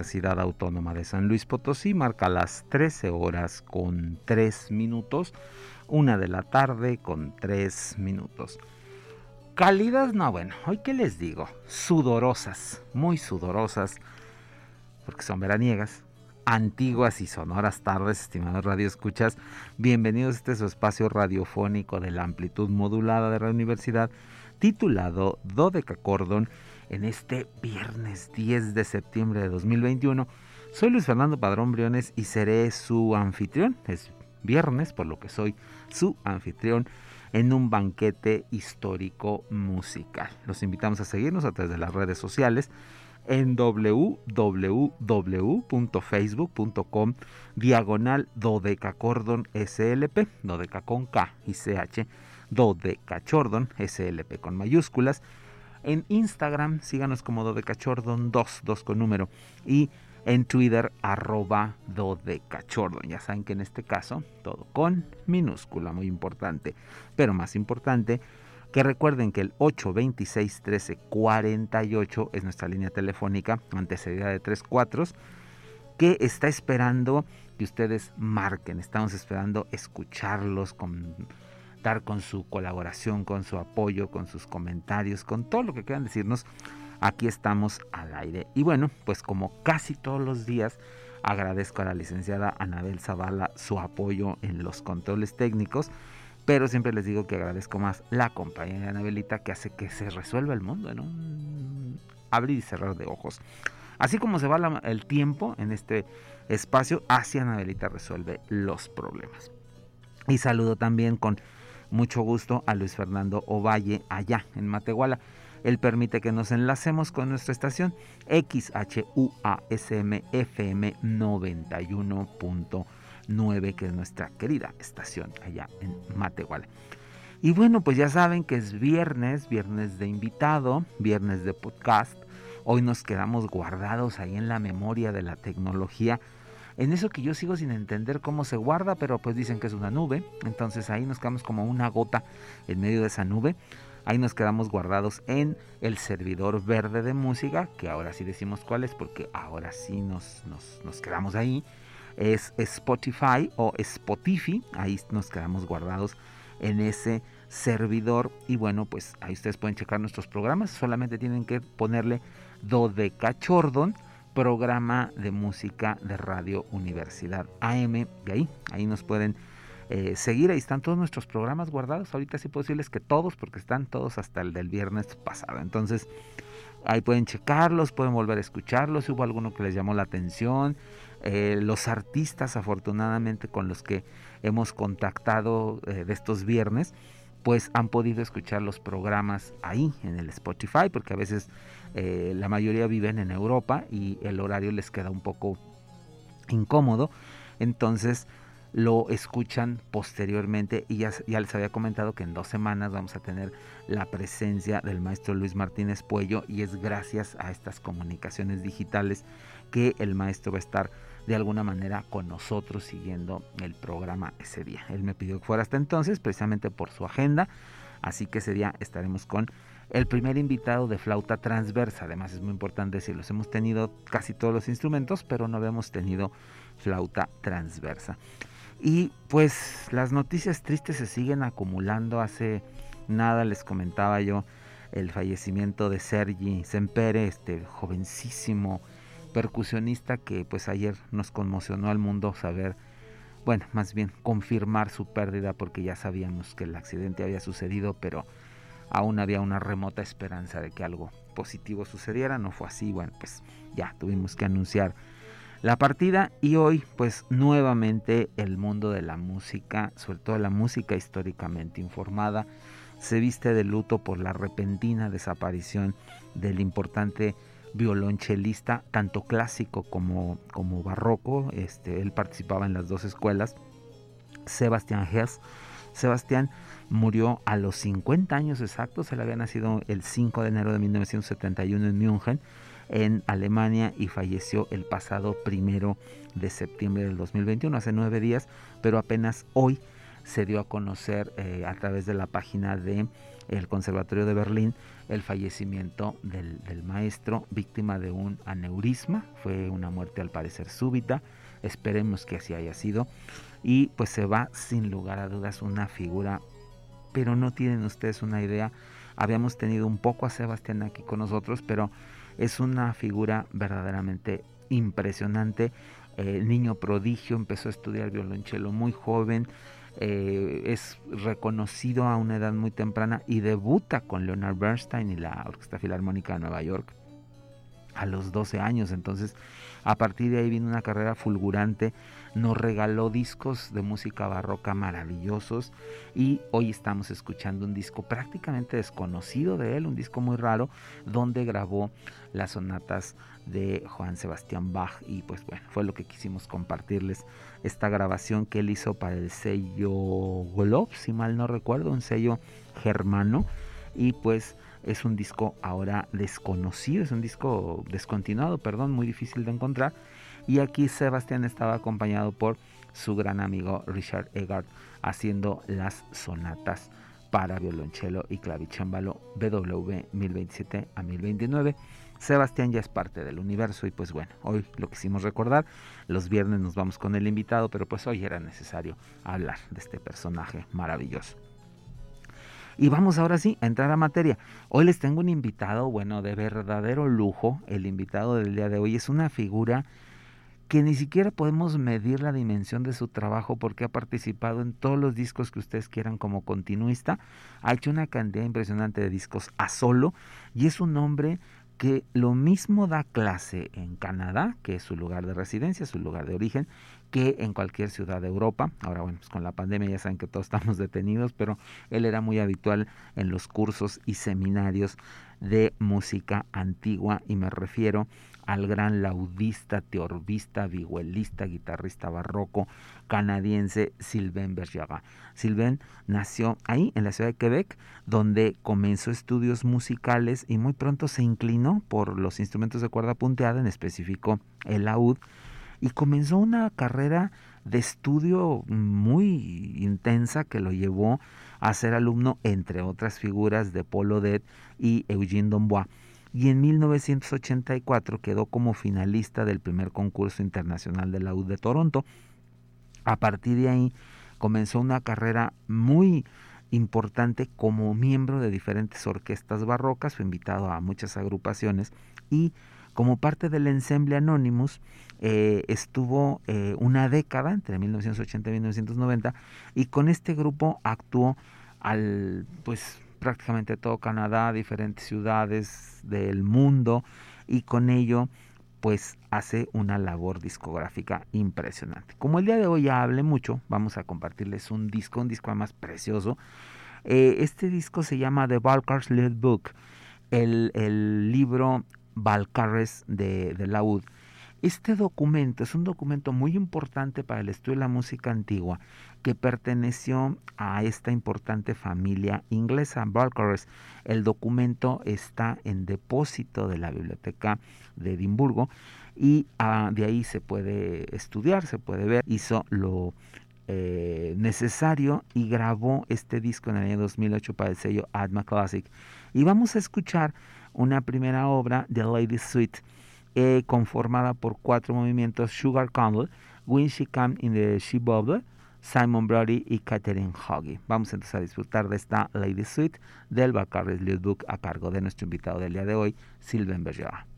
Universidad Autónoma de San Luis Potosí marca las 13 horas con 3 minutos, una de la tarde con 3 minutos. Cálidas, no, bueno, hoy qué les digo, sudorosas, muy sudorosas, porque son veraniegas, antiguas y sonoras tardes, estimados radioescuchas. Bienvenidos a este su espacio radiofónico de la amplitud modulada de la universidad, titulado Cordón en este viernes 10 de septiembre de 2021. Soy Luis Fernando Padrón Briones y seré su anfitrión. Es viernes, por lo que soy su anfitrión en un banquete histórico musical. Los invitamos a seguirnos a través de las redes sociales en www.facebook.com diagonal dodecacordon slp, dodeca con K y CH, dodecachordon slp con mayúsculas en Instagram, síganos como Dodecachordon2, 2 con número. Y en Twitter, arroba Dodecachordon. Ya saben que en este caso, todo con minúscula, muy importante. Pero más importante, que recuerden que el 826 13 48 es nuestra línea telefónica, antecedida de 3 cuatros, que está esperando que ustedes marquen. Estamos esperando escucharlos con con su colaboración, con su apoyo, con sus comentarios, con todo lo que quieran decirnos. Aquí estamos al aire. Y bueno, pues como casi todos los días, Agradezco a la licenciada Anabel Zavala su apoyo en los controles técnicos, pero siempre les digo que agradezco más la compañía de Anabelita que hace que se resuelva el mundo un abrir y cerrar de ojos. Así como se va el tiempo en este espacio, así Anabelita resuelve los problemas. Y saludo también con mucho gusto a Luis Fernando Ovalle allá en Matehuala. Él permite que nos enlacemos con nuestra estación XHUASM FM 91.9, que es nuestra querida estación allá en Matehuala. Y bueno, pues ya saben que es viernes, viernes de invitado, viernes de podcast. Hoy nos quedamos guardados ahí en la memoria de la tecnología. En eso que yo sigo sin entender cómo se guarda, pero pues dicen que es una nube. Entonces ahí nos quedamos como una gota en medio de esa nube. Ahí nos quedamos guardados en el servidor verde de música, que ahora sí decimos cuál es, porque ahora sí nos, nos, quedamos ahí. Es Spotify o Spotify. Ahí nos quedamos guardados en ese servidor. Y bueno, pues ahí ustedes pueden checar nuestros programas. Solamente tienen que ponerle Dodecachordon, programa de música de Radio Universidad AM. Y ahí, ahí nos pueden eh, seguir. Ahí están todos nuestros programas guardados. Ahorita sí puedo decirles que todos, porque están todos hasta el del viernes pasado. Entonces, ahí pueden checarlos, pueden volver a escucharlos. Si hubo alguno que les llamó la atención. Eh, los artistas, afortunadamente, con los que hemos contactado eh, de estos viernes, pues han podido escuchar los programas ahí en el Spotify, porque a veces la mayoría viven en Europa y el horario les queda un poco incómodo. Entonces, lo escuchan posteriormente y ya, ya, les había comentado que en dos semanas vamos a tener la presencia del maestro Luis Martínez Puello y es gracias a estas comunicaciones digitales que el maestro va a estar de alguna manera con nosotros siguiendo el programa ese día. Él me pidió que fuera hasta entonces precisamente por su agenda, así que ese día estaremos con el primer invitado de flauta transversa. Además es muy importante decirlo, hemos tenido casi todos los instrumentos, pero no habíamos tenido flauta transversa. Y pues las noticias tristes se siguen acumulando. Hace nada les comentaba yo el fallecimiento de Sergi Sempere, este jovencísimo percusionista que pues ayer nos conmocionó al mundo saber, bueno, más bien confirmar su pérdida porque ya sabíamos que el accidente había sucedido, pero aún había una remota esperanza de que algo positivo sucediera, no fue así, bueno, pues ya tuvimos que anunciar la partida y hoy pues nuevamente el mundo de la música, sobre todo la música históricamente informada, se viste de luto por la repentina desaparición del importante violonchelista, tanto clásico como, como barroco, este, él participaba en las dos escuelas, Sebastián Hess. Sebastián murió a los 50 años exactos, él había nacido el 5 de enero de 1971 en München, en Alemania y falleció el pasado primero de septiembre del 2021, hace nueve días, pero apenas hoy se dio a conocer eh, a través de la página de el Conservatorio de Berlín el fallecimiento del, del, maestro víctima de un aneurisma, fue una muerte al parecer súbita, esperemos que así haya sido, y pues se va sin lugar a dudas una figura, pero no tienen ustedes una idea, habíamos tenido un poco a Sebastián aquí con nosotros, pero es una figura verdaderamente impresionante. el niño prodigio empezó a estudiar violonchelo muy joven. Eh, es reconocido a una edad muy temprana y debuta con Leonard Bernstein y la Orquesta Filarmónica de Nueva York a los 12 años. Entonces, a partir de ahí viene una carrera fulgurante. Nos regaló discos de música barroca maravillosos. Y hoy estamos escuchando un disco prácticamente desconocido de él, un disco muy raro, donde grabó las sonatas de Juan Sebastián Bach. Y pues bueno, fue lo que quisimos compartirles. Esta grabación que él hizo para el sello Glob, si mal no recuerdo, un sello germano. Y pues es un disco ahora desconocido, es un disco descontinuado, perdón, muy difícil de encontrar y aquí Sebastián estaba acompañado por su gran amigo Richard Egard haciendo las sonatas para violonchelo y clavicémbalo BW 1027 a 1029. Sebastián ya es parte del universo y pues bueno, hoy lo quisimos recordar. Los viernes nos vamos con el invitado, pero pues hoy era necesario hablar de este personaje maravilloso. Y vamos ahora sí a entrar a materia. Hoy les tengo un invitado, bueno, de verdadero lujo. El invitado del día de hoy es una figura que ni siquiera podemos medir la dimensión de su trabajo porque ha participado en todos los discos que ustedes quieran como continuista, ha hecho una cantidad impresionante de discos a solo y es un hombre que lo mismo da clase en Canadá, que es su lugar de residencia, su lugar de origen, que en cualquier ciudad de Europa. Ahora, bueno, pues con la pandemia ya saben que todos estamos detenidos, pero él era muy habitual en los cursos y seminarios de música antigua y me refiero al gran laudista, teorbista, vihuelista, guitarrista barroco canadiense Sylvain Bergerac. Sylvain nació ahí en la ciudad de Quebec, donde comenzó estudios musicales y muy pronto se inclinó por los instrumentos de cuerda punteada, en específico el laúd, y comenzó una carrera de estudio muy intensa que lo llevó a ser alumno, entre otras figuras, de Paul Odet y Eugene Dombois y en 1984 quedó como finalista del primer concurso internacional de la U de Toronto. A partir de ahí comenzó una carrera muy importante como miembro de diferentes orquestas barrocas, fue invitado a muchas agrupaciones y como parte del ensemble Anonymous eh, estuvo eh, una década entre 1980 y 1990 y con este grupo actuó al pues prácticamente todo Canadá, diferentes ciudades del mundo y con ello pues hace una labor discográfica impresionante. Como el día de hoy ya hablé mucho, vamos a compartirles un disco, un disco más precioso. Eh, este disco se llama The Balcar's Lead Book, el, el libro Balcarres de, de Laud. Este documento es un documento muy importante para el estudio de la música antigua que perteneció a esta importante familia inglesa, Balcarres. El documento está en depósito de la Biblioteca de Edimburgo y ah, de ahí se puede estudiar, se puede ver. Hizo lo eh, necesario y grabó este disco en el año 2008 para el sello Adma Classic. Y vamos a escuchar una primera obra de Lady Suite eh, conformada por cuatro movimientos Sugar Candle, When She Came in the She Bubble, Simon Brody y Catherine Hoggy. Vamos entonces a disfrutar de esta Lady Suite del Bacarres Book a cargo de nuestro invitado del día de hoy, Sylvain Bergeron.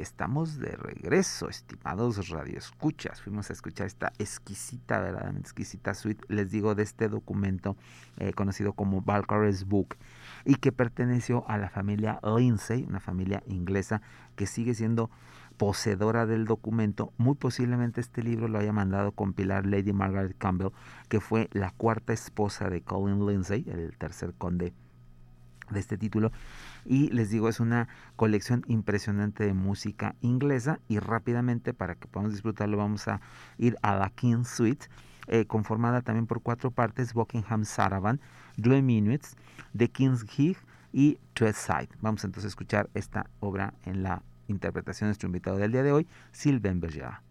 Estamos de regreso, estimados radioescuchas. Fuimos a escuchar esta exquisita, verdaderamente exquisita suite, les digo, de este documento eh, conocido como Valkyrie's Book y que perteneció a la familia Lindsay, una familia inglesa que sigue siendo poseedora del documento. Muy posiblemente este libro lo haya mandado compilar Lady Margaret Campbell, que fue la cuarta esposa de Colin Lindsay, el tercer conde de este título y les digo es una colección impresionante de música inglesa y rápidamente para que podamos disfrutarlo vamos a ir a la King Suite eh, conformada también por cuatro partes Buckingham Saravan, Deux Minutes, The King's Gig y Twelfth Side. Vamos entonces a escuchar esta obra en la interpretación de nuestro invitado del día de hoy, Sylvain Berger.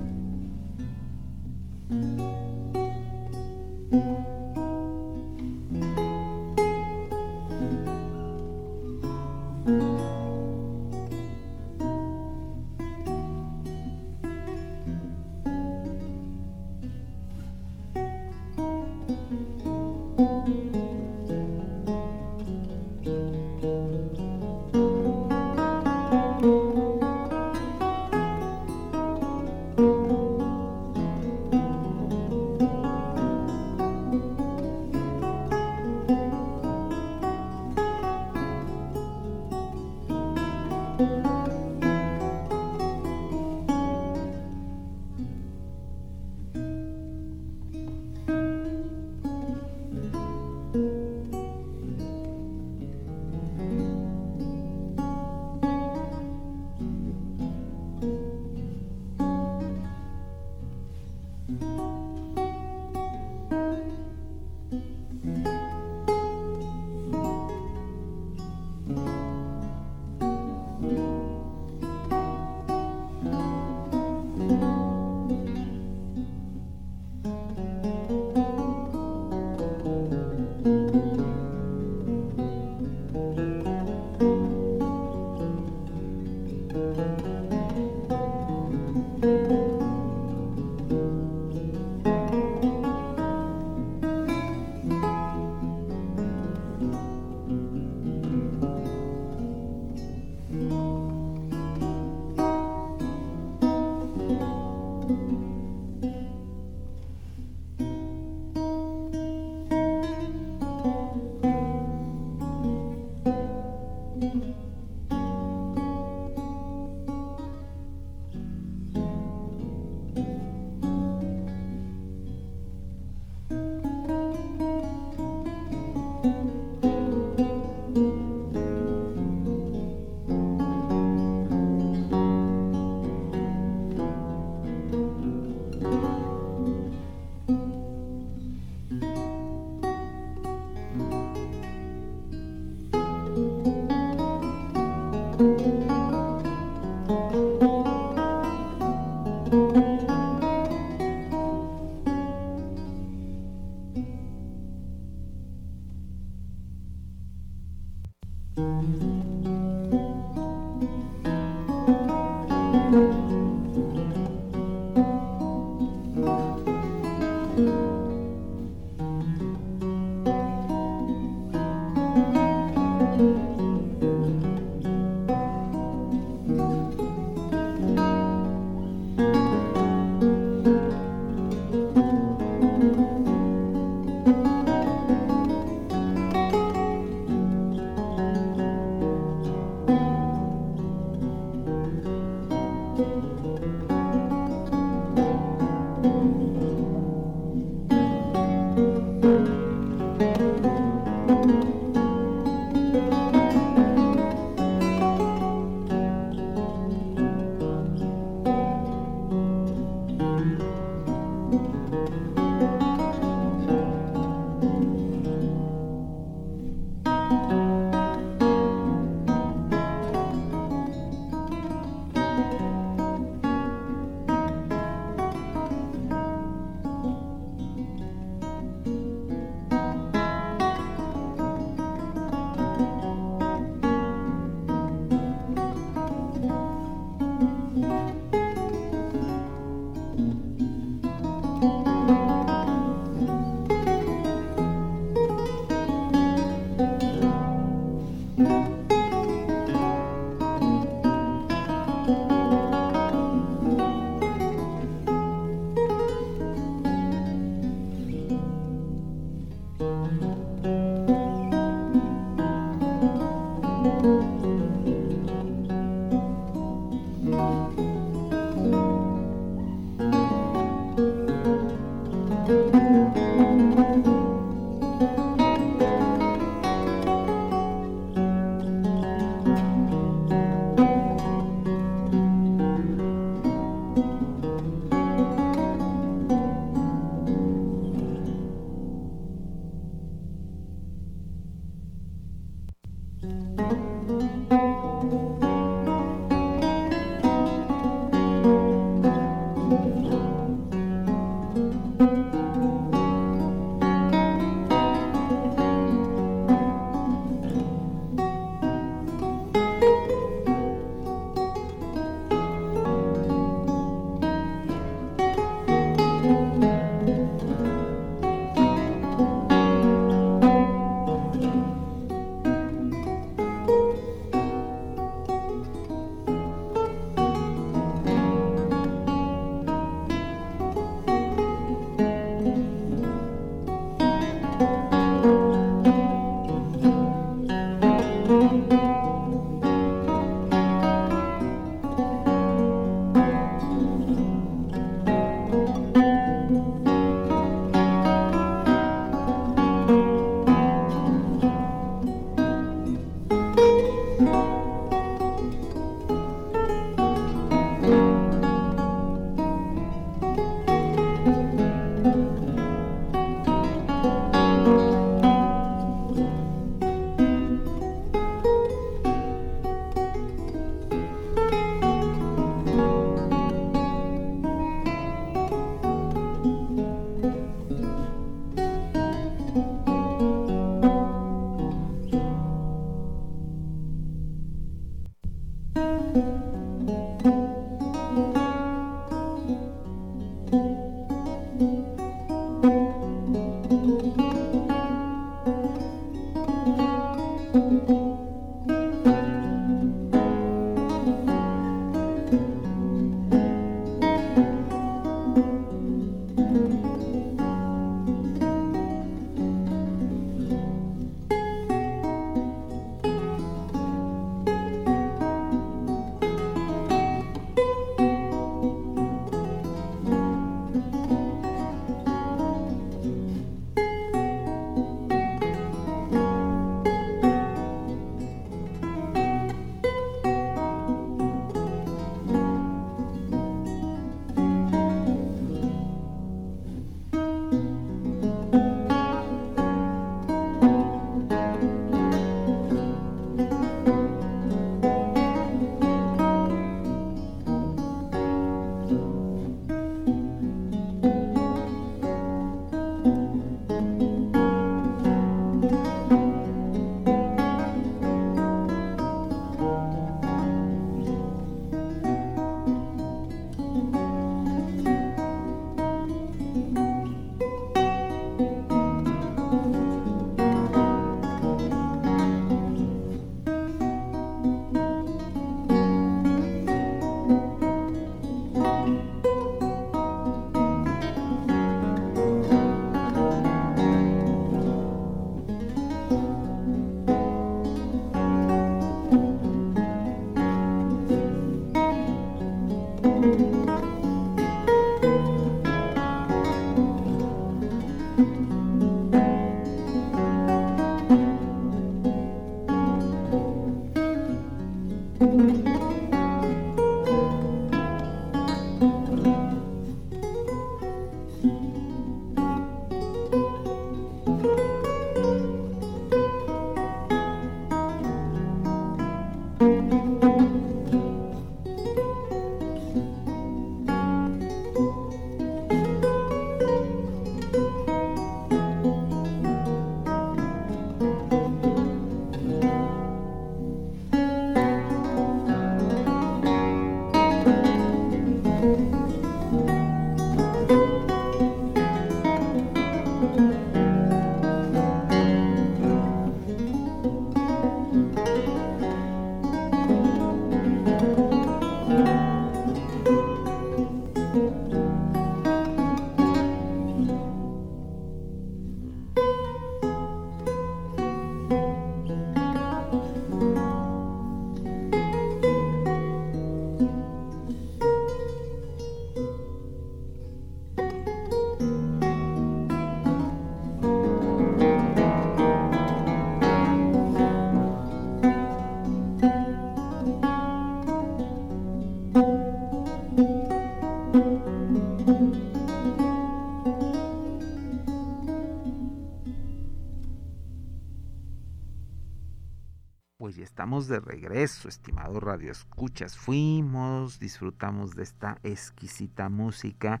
Estamos de regreso, estimado Radio Escuchas. Fuimos, disfrutamos de esta exquisita música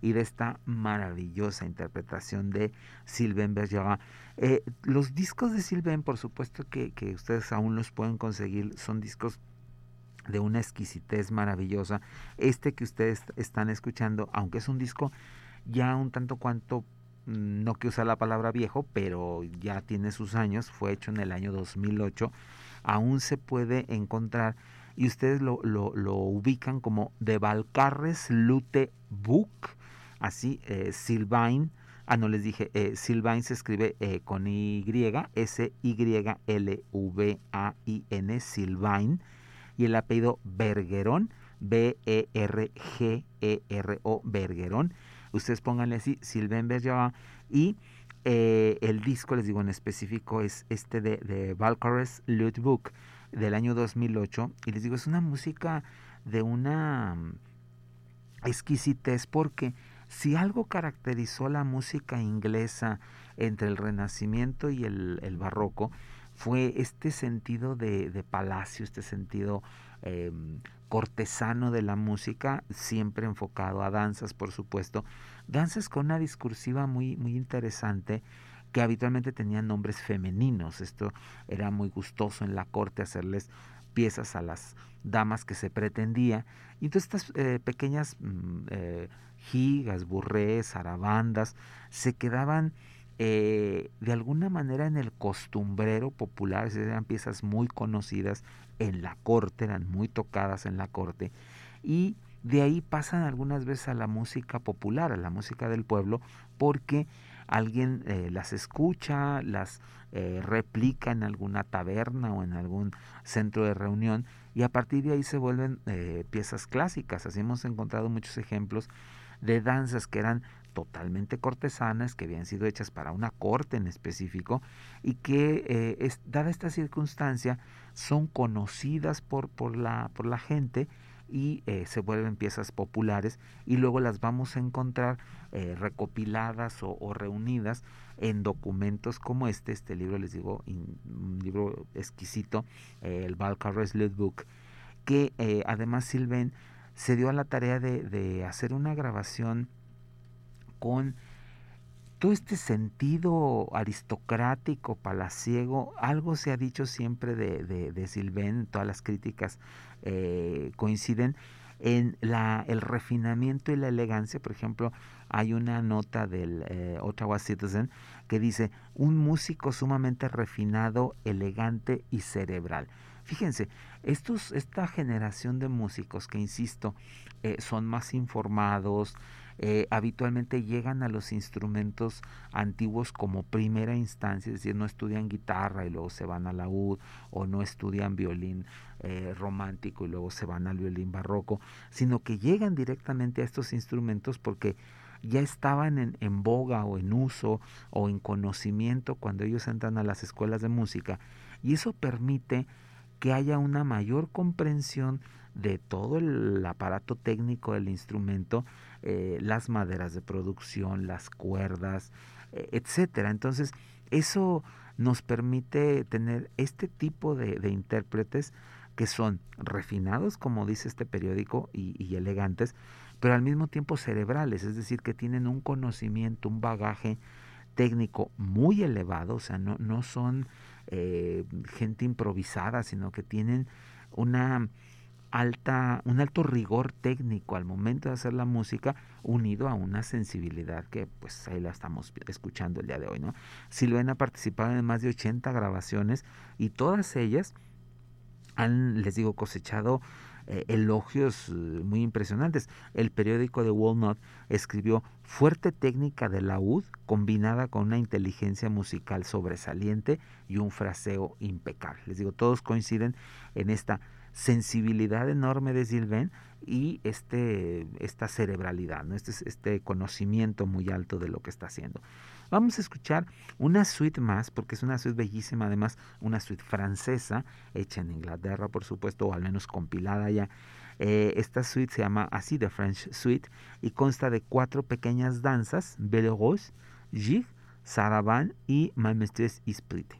y de esta maravillosa interpretación de Sylvain Bergeron. Eh, los discos de Sylvain, por supuesto que, que ustedes aún los pueden conseguir, son discos de una exquisitez maravillosa. Este que ustedes están escuchando, aunque es un disco ya un tanto cuanto Mm, no que usar la palabra viejo, pero ya tiene sus años, fue hecho en el año 2008, aún se puede encontrar. Y ustedes lo, lo, ubican como de Valcarres Lute Book, así, eh, Sylvain, ah, no les dije, eh, Sylvain se escribe eh, con Y, S-Y-L-V-A-I-N, Sylvain, y el apellido Bergerón, B-E-R-G-E-R-O, Bergerón, Ustedes pónganle así, Sylvain Bergeron. Y eh, el disco, les digo en específico, es este de, de Valkyries Book del año 2008. Y les digo, es una música de una mm, exquisitez porque si algo caracterizó la música inglesa entre el Renacimiento y el, Barroco, fue este sentido de, de palacio, este sentido Em, cortesano de la música, siempre enfocado a danzas, por supuesto. Danzas con una discursiva muy, muy interesante que habitualmente tenían nombres femeninos. Esto era muy gustoso en la corte hacerles piezas a las damas que se pretendía. Y entonces estas eh, pequeñas mm, eh, gigas, burrés, arabandas, se quedaban eh, de alguna manera en el costumbrero popular, eran piezas muy conocidas en la corte, eran muy tocadas en la corte, y de ahí pasan algunas veces a la música popular, a la música del pueblo, porque alguien eh, las escucha, las eh, replica en alguna taberna o en algún centro de reunión, y a partir de ahí se vuelven piezas clásicas. Así hemos encontrado muchos ejemplos de danzas que eran totalmente cortesanas que habían sido hechas para una corte en específico y que, eh, dada esta circunstancia, son conocidas por, por, la, por la gente y eh, se vuelven piezas populares y luego las vamos a encontrar eh, recopiladas o, reunidas en documentos como este, este libro les digo, un libro exquisito, el Valkyries Book, que además Silven se dio a la tarea de hacer una grabación con todo este sentido aristocrático, palaciego, algo se ha dicho siempre de, de, de Silven, todas las críticas eh, coinciden en la, el refinamiento y la elegancia. Por ejemplo, hay una nota del eh, Ottawa Citizen que dice, un músico sumamente refinado, elegante y cerebral. Fíjense, esta generación de músicos que, insisto, eh, son más informados, eh, habitualmente llegan a los instrumentos antiguos como primera instancia, es decir, no estudian guitarra y luego se van a la laúd o no estudian violín eh, romántico y luego se van al violín barroco, sino que llegan directamente a estos instrumentos porque ya estaban en, en, boga o en uso o en conocimiento cuando ellos entran a las escuelas de música y eso permite que haya una mayor comprensión de todo el aparato técnico del instrumento eh, las maderas de producción, las cuerdas, eh, etcétera. Entonces, eso nos permite tener este tipo de, intérpretes que son refinados, como dice este periódico, y, elegantes, pero al mismo tiempo cerebrales, es decir, que tienen un conocimiento, un bagaje técnico muy elevado, o sea, no, no son eh, gente improvisada, sino que tienen una alta, un alto rigor técnico al momento de hacer la música, unido a una sensibilidad que pues ahí la estamos escuchando el día de hoy, ¿no? Silvena ha participado en más de 80 grabaciones y todas ellas han, les digo, cosechado eh, elogios eh, muy impresionantes. El periódico de Walnut escribió fuerte técnica de laúd combinada con una inteligencia musical sobresaliente y un fraseo impecable. Les digo, todos coinciden en esta sensibilidad enorme de Sylvain y este, esta cerebralidad, ¿no? este, este conocimiento muy alto de lo que está haciendo. Vamos a escuchar una suite más, porque es una suite bellísima, además una suite francesa, hecha en Inglaterra, por supuesto, o al menos compilada ya. Eh, esta suite se llama así, The French Suite, y consta de cuatro pequeñas danzas, Belle Rose, Gig, Saravan y Ma Mistress Esprit.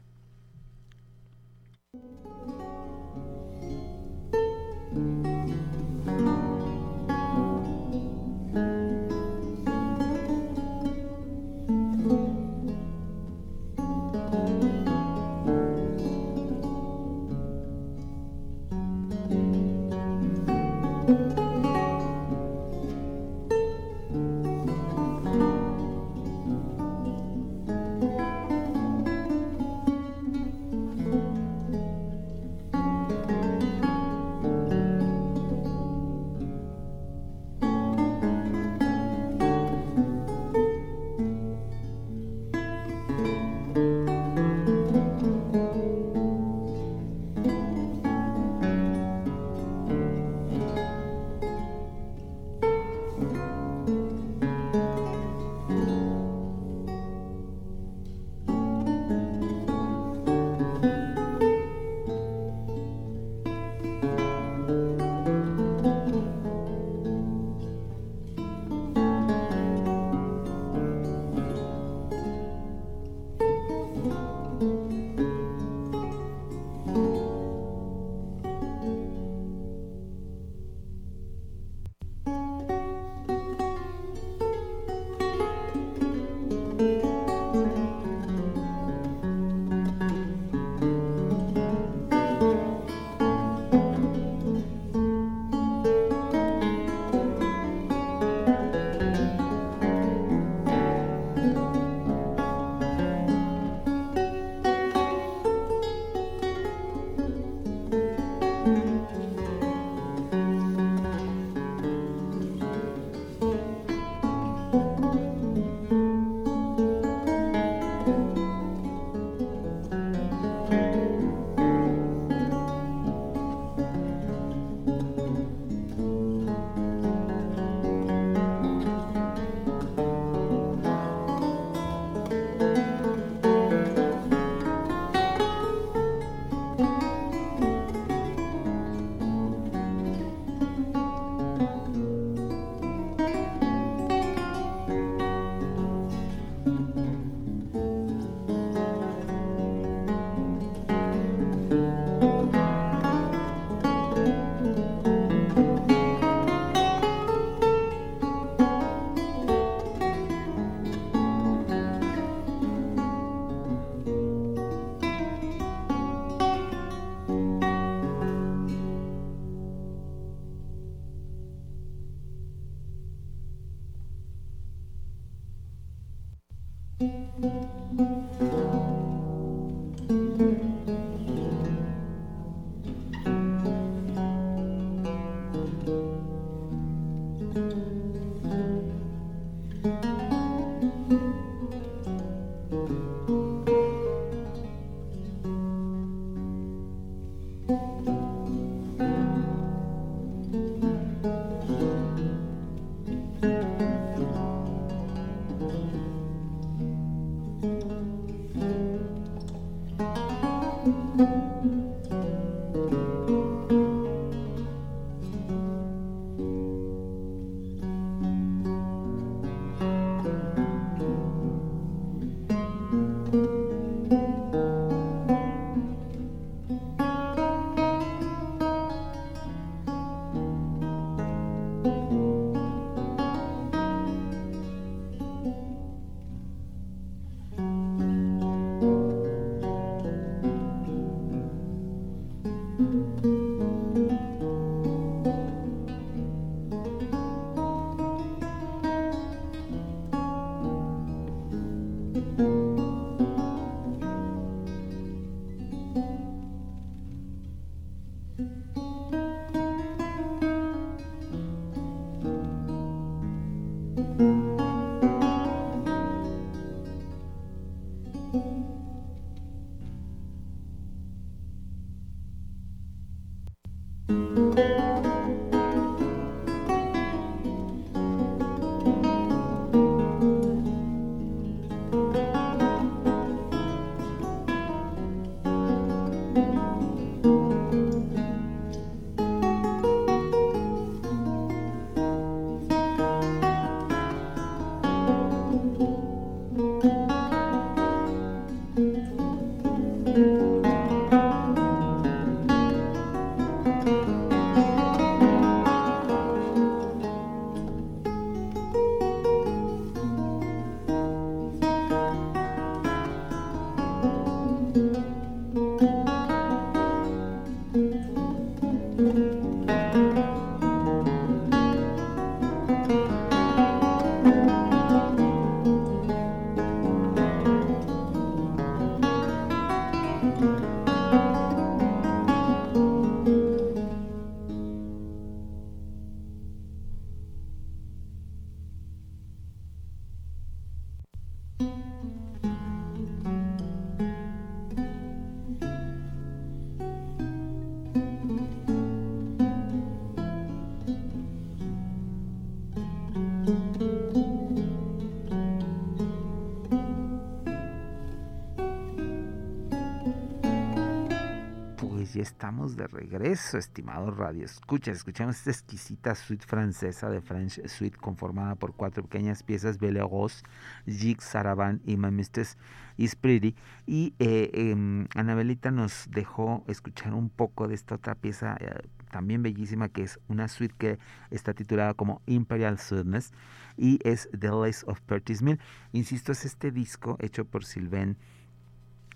Estamos de regreso, estimados radio. Escucha, escuchamos esta exquisita suite francesa de French Suite conformada por cuatro pequeñas piezas, Belle Rose, Jig, Saravan y My Mistress is Pretty. Y eh, em, Anabelita nos dejó escuchar un poco de esta otra pieza eh, también bellísima que es una suite que está titulada como Imperial Sweetness y es The Lace of Curtis Mill. Insisto, es este disco hecho por Sylvain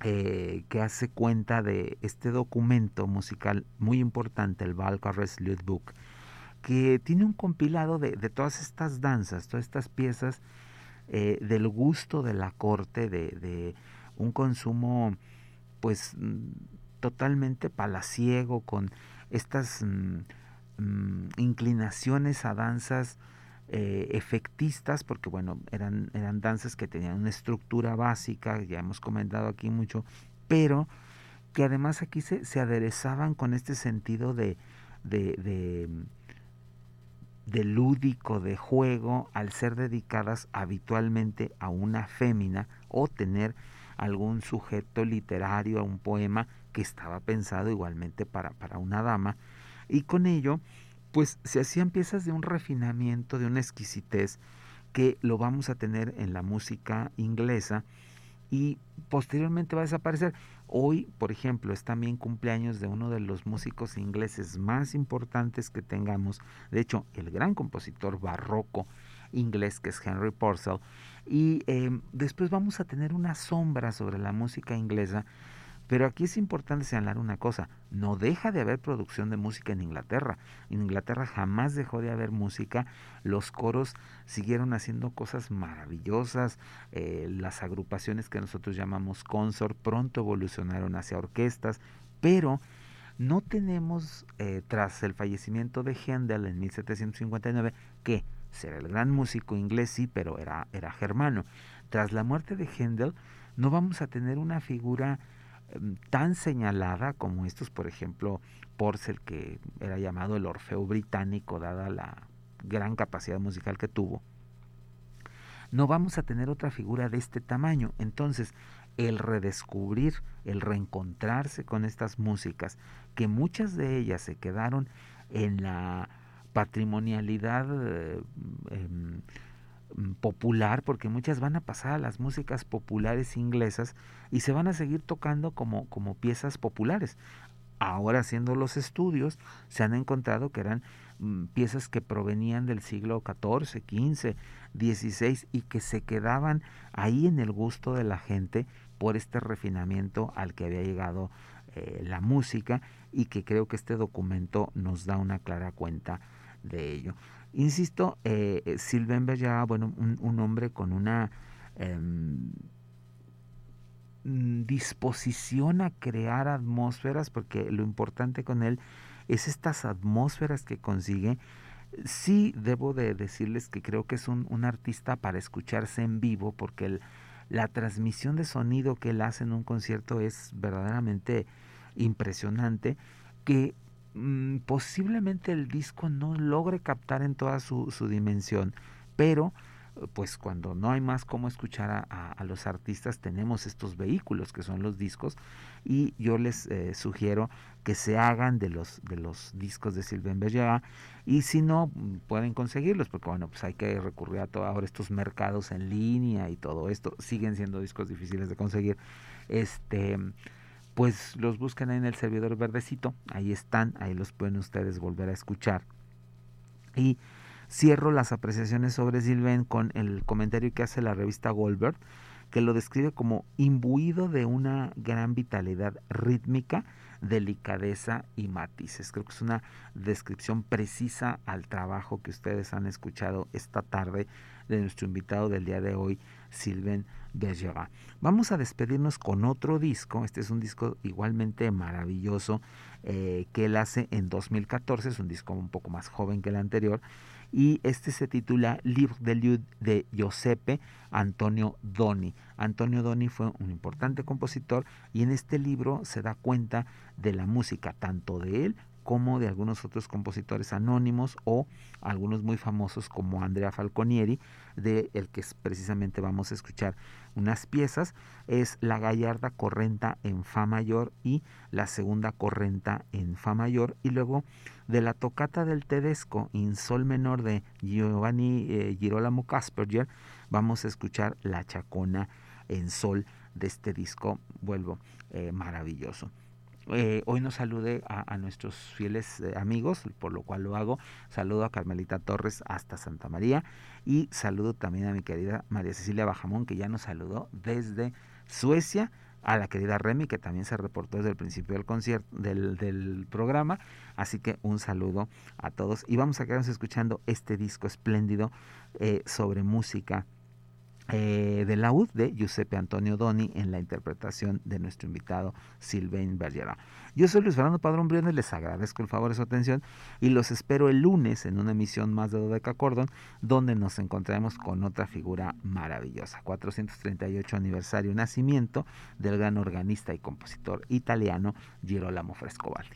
eh, que hace cuenta de este documento musical muy importante, el Valkyries Book, que tiene un compilado de, todas estas danzas, todas estas piezas eh, del gusto de la corte, de, un consumo pues mm, totalmente palaciego, con estas mm, mm, inclinaciones a danzas eh, efectistas, porque bueno, eran, eran danzas que tenían una estructura básica, ya hemos comentado aquí mucho, pero que además aquí se, se aderezaban con este sentido de, de, de, lúdico, de juego, al ser dedicadas habitualmente a una fémina o tener algún sujeto literario, a un poema que estaba pensado igualmente para, para una dama, y con ello pues se hacían piezas de un refinamiento, de una exquisitez que lo vamos a tener en la música inglesa y posteriormente va a desaparecer. Hoy, por ejemplo, es también cumpleaños de uno de los músicos ingleses más importantes que tengamos, de hecho, el gran compositor barroco inglés que es Henry Purcell, y em, después vamos a tener una sombra sobre la música inglesa Pero aquí es importante señalar una cosa, no deja de haber producción de música en Inglaterra. En Inglaterra jamás dejó de haber música, los coros siguieron haciendo cosas maravillosas, eh, las agrupaciones que nosotros llamamos consort pronto evolucionaron hacia orquestas, pero no tenemos, eh, tras el fallecimiento de Händel en 1759, que será el gran músico inglés, sí, pero era, era germano. Tras la muerte de Händel, no vamos a tener una figura tan señalada como estos, por ejemplo, Porcel, que era llamado el Orfeo británico, dada la gran capacidad musical que tuvo. No vamos a tener otra figura de este tamaño. Entonces, el redescubrir, el reencontrarse con estas músicas, que muchas de ellas se quedaron en la patrimonialidad eh, em, popular, porque muchas van a pasar a las músicas populares inglesas y se van a seguir tocando como, como piezas populares. Ahora haciendo los estudios se han encontrado que eran mm, piezas que provenían del siglo XIV, XV, XVI y que se quedaban ahí en el gusto de la gente por este refinamiento al que había llegado eh, la música y que creo que este documento nos da una clara cuenta de ello. Insisto, eh, eh Sylvain bueno, un, hombre con una em, disposición a crear atmósferas, porque lo importante con él es estas atmósferas que consigue. Sí, debo de decirles que creo que es un, artista para escucharse en vivo, porque la transmisión de sonido que él hace en un concierto es verdaderamente impresionante que mm, posiblemente el disco no logre captar en toda su, su dimensión, pero pues cuando no hay más cómo escuchar a, los artistas, tenemos estos vehículos que son los discos y yo les eh, sugiero que se hagan de los, de los discos de Sylvain Berger y si no, mm, pueden conseguirlos porque bueno, pues hay que recurrir a todo ahora estos mercados en línea y todo esto, siguen siendo discos difíciles de conseguir, este pues los buscan en el servidor verdecito, ahí están, ahí los pueden ustedes volver a escuchar y Cierro las apreciaciones sobre Sylvain con el comentario que hace la revista Goldberg, que lo describe como imbuido de una gran vitalidad rítmica, delicadeza y matices. Creo que es una descripción precisa al trabajo que ustedes han escuchado esta tarde de nuestro invitado del día de hoy, Sylvain Bergerac. Vamos a despedirnos con otro disco. Este es un disco igualmente maravilloso eh, que él hace en 2014. Es un disco un poco más joven que el anterior y este se titula Livre de Lieu de Giuseppe Antonio Doni. Antonio Doni fue un importante compositor y en este libro se da cuenta de la música tanto de él como de algunos otros compositores anónimos o algunos muy famosos como Andrea Falconieri, de el que precisamente vamos a escuchar unas piezas, es la Gallarda Correnta en Fa mayor y la segunda Correnta en Fa mayor, y luego de la tocata del Tedesco en Sol menor de Giovanni eh, Girolamo Casperger, vamos a escuchar la Chacona en Sol de este disco, vuelvo, eh, maravilloso. Eh, hoy nos salude a, nuestros fieles eh, amigos, por lo cual lo hago. Saludo a Carmelita Torres hasta Santa María y saludo también a mi querida María Cecilia Bajamón, que ya nos saludó desde Suecia, a la querida Remy, que también se reportó desde el principio del concierto, del, programa. Así que un saludo a todos y vamos a quedarnos escuchando este disco espléndido eh, sobre música eh, de laúd de Giuseppe Antonio Doni en la interpretación de nuestro invitado Sylvain Bergera. Yo soy Luis Fernando Padrón Briones, les agradezco el favor de su atención y los espero el lunes en una emisión más de Dodeca Cordon, donde nos encontraremos con otra figura maravillosa. 438 aniversario nacimiento del gran organista y compositor italiano Girolamo Frescobaldi.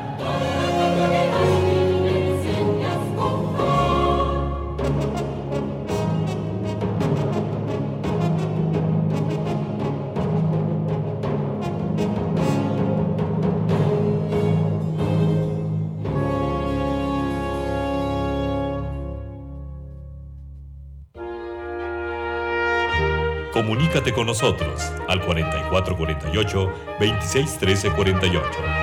Comunícate con nosotros al 4448 261348